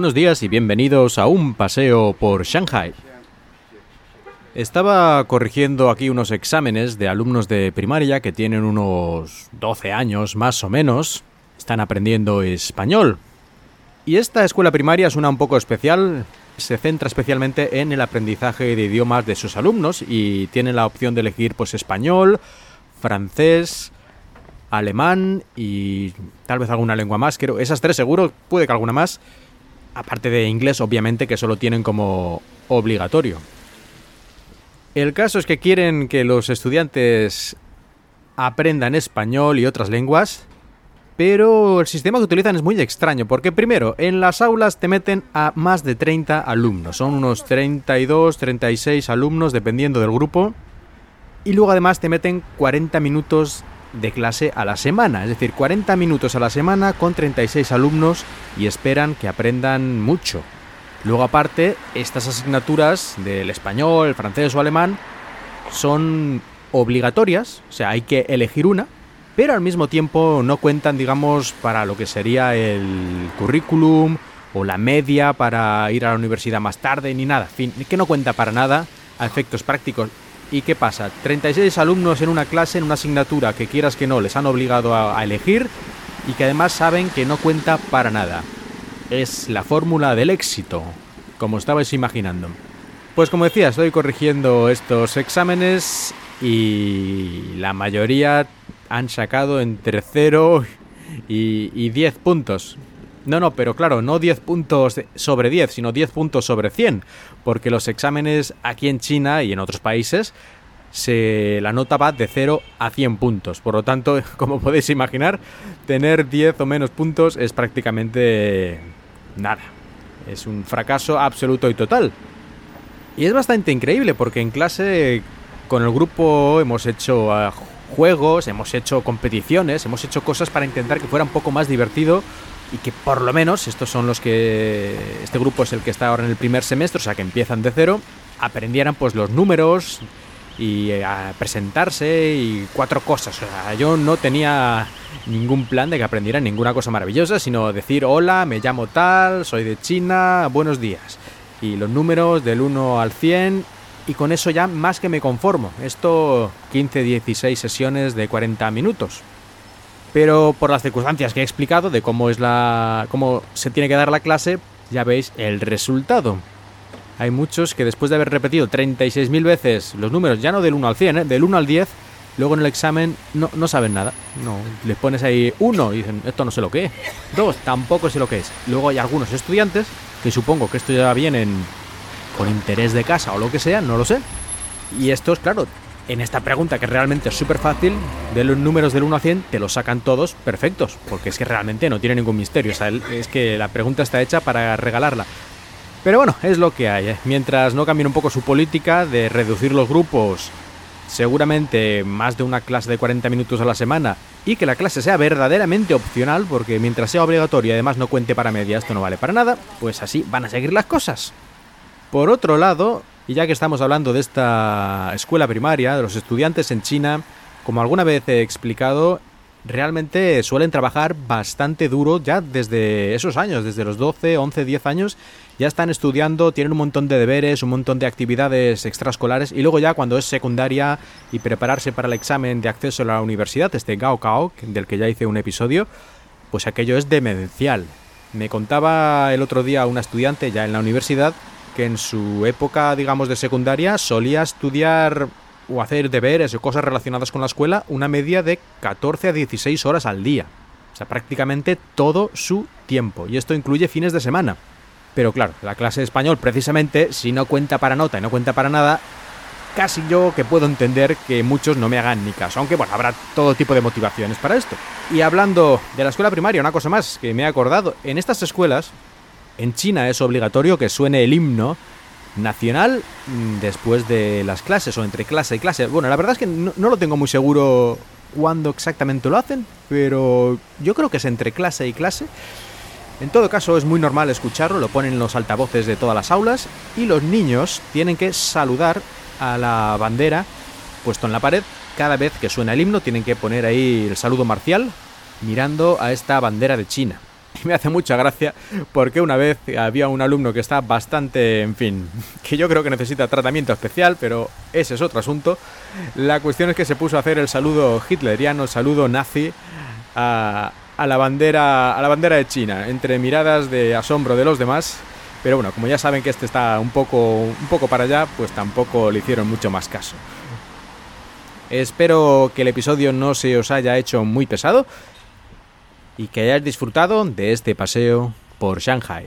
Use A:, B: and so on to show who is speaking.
A: Buenos días y bienvenidos a un paseo por Shanghai. Estaba corrigiendo aquí unos exámenes de alumnos de primaria que tienen unos 12 años más o menos. Están aprendiendo español. Y esta escuela primaria es una un poco especial. Se centra especialmente en el aprendizaje de idiomas de sus alumnos y tienen la opción de elegir pues español, francés, alemán y tal vez alguna lengua más. Creo esas tres seguro, puede que alguna más aparte de inglés, obviamente, que solo tienen como obligatorio. El caso es que quieren que los estudiantes aprendan español y otras lenguas, pero el sistema que utilizan es muy extraño, porque primero, en las aulas te meten a más de 30 alumnos, son unos 32, 36 alumnos, dependiendo del grupo, y luego además te meten 40 minutos de clase a la semana, es decir, 40 minutos a la semana con 36 alumnos y esperan que aprendan mucho. Luego aparte, estas asignaturas del español, el francés o alemán son obligatorias, o sea, hay que elegir una, pero al mismo tiempo no cuentan, digamos, para lo que sería el currículum o la media para ir a la universidad más tarde, ni nada, fin, que no cuenta para nada a efectos prácticos ¿Y qué pasa? 36 alumnos en una clase, en una asignatura que quieras que no les han obligado a, elegir y que además saben que no cuenta para nada. Es la fórmula del éxito, como estabais imaginando. Pues como decía, estoy corrigiendo estos exámenes y la mayoría han sacado entre 0 y, y 10 puntos. No, no, pero claro, no 10 puntos sobre 10, sino 10 puntos sobre 100, porque los exámenes aquí en China y en otros países se la nota va de 0 a 100 puntos. Por lo tanto, como podéis imaginar, tener 10 o menos puntos es prácticamente nada. Es un fracaso absoluto y total. Y es bastante increíble porque en clase con el grupo hemos hecho ah, juegos, hemos hecho competiciones, hemos hecho cosas para intentar que fuera un poco más divertido y que por lo menos estos son los que este grupo es el que está ahora en el primer semestre, o sea que empiezan de cero, aprendieran pues los números y eh, a presentarse y cuatro cosas. O sea, yo no tenía ningún plan de que aprendieran ninguna cosa maravillosa, sino decir hola, me llamo tal, soy de China, buenos días. Y los números del 1 al 100 y con eso ya más que me conformo. Esto 15, 16 sesiones de 40 minutos pero por las circunstancias que he explicado de cómo es la cómo se tiene que dar la clase, ya veis el resultado. Hay muchos que después de haber repetido 36.000 veces los números, ya no del 1 al 100, ¿eh? del 1 al 10, luego en el examen no, no saben nada. No, les pones ahí 1 y dicen, esto no sé lo que es. 2, tampoco sé lo que es. Luego hay algunos estudiantes que supongo que esto ya vienen con interés de casa o lo que sea, no lo sé. Y estos, claro, en esta pregunta que realmente es súper fácil, de los números del 1 a 100 te los sacan todos perfectos, porque es que realmente no tiene ningún misterio, es que la pregunta está hecha para regalarla. Pero bueno, es lo que hay. ¿eh? Mientras no cambien un poco su política de reducir los grupos, seguramente más de una clase de 40 minutos a la semana, y que la clase sea verdaderamente opcional, porque mientras sea obligatoria y además no cuente para media, esto no vale para nada, pues así van a seguir las cosas. Por otro lado, y ya que estamos hablando de esta escuela primaria, de los estudiantes en China, como alguna vez he explicado, realmente suelen trabajar bastante duro ya desde esos años, desde los 12, 11, 10 años, ya están estudiando, tienen un montón de deberes, un montón de actividades extraescolares y luego ya cuando es secundaria y prepararse para el examen de acceso a la universidad, este Gaokao, del que ya hice un episodio, pues aquello es demencial. Me contaba el otro día una estudiante ya en la universidad que en su época, digamos, de secundaria solía estudiar o hacer deberes o cosas relacionadas con la escuela una media de 14 a 16 horas al día. O sea, prácticamente todo su tiempo. Y esto incluye fines de semana. Pero claro, la clase de español, precisamente, si no cuenta para nota y no cuenta para nada, casi yo que puedo entender que muchos no me hagan ni caso. Aunque bueno, habrá todo tipo de motivaciones para esto. Y hablando de la escuela primaria, una cosa más que me he acordado. En estas escuelas, en China es obligatorio que suene el himno nacional mm, después de las clases o entre clase y clase. Bueno, la verdad es que no, lo tengo muy seguro cuándo exactamente lo hacen, pero yo creo que es entre clase y clase. En todo caso es muy normal escucharlo, lo ponen en los altavoces de todas las aulas y los niños tienen que saludar a la bandera puesto en la pared. Cada vez que suena el himno tienen que poner ahí el saludo marcial mirando a esta bandera de China. Y me hace mucha gracia porque una vez había un alumno que está bastante, en fin, que yo creo que necesita tratamiento especial, pero ese es otro asunto. La cuestión es que se puso a hacer el saludo hitleriano, el saludo nazi a, a la bandera a la bandera de China, entre miradas de asombro de los demás. Pero bueno, como ya saben que este está un poco, un poco para allá, pues tampoco le hicieron mucho más caso. Espero que el episodio no se os haya hecho muy pesado y que hayáis disfrutado de este paseo por Shanghai.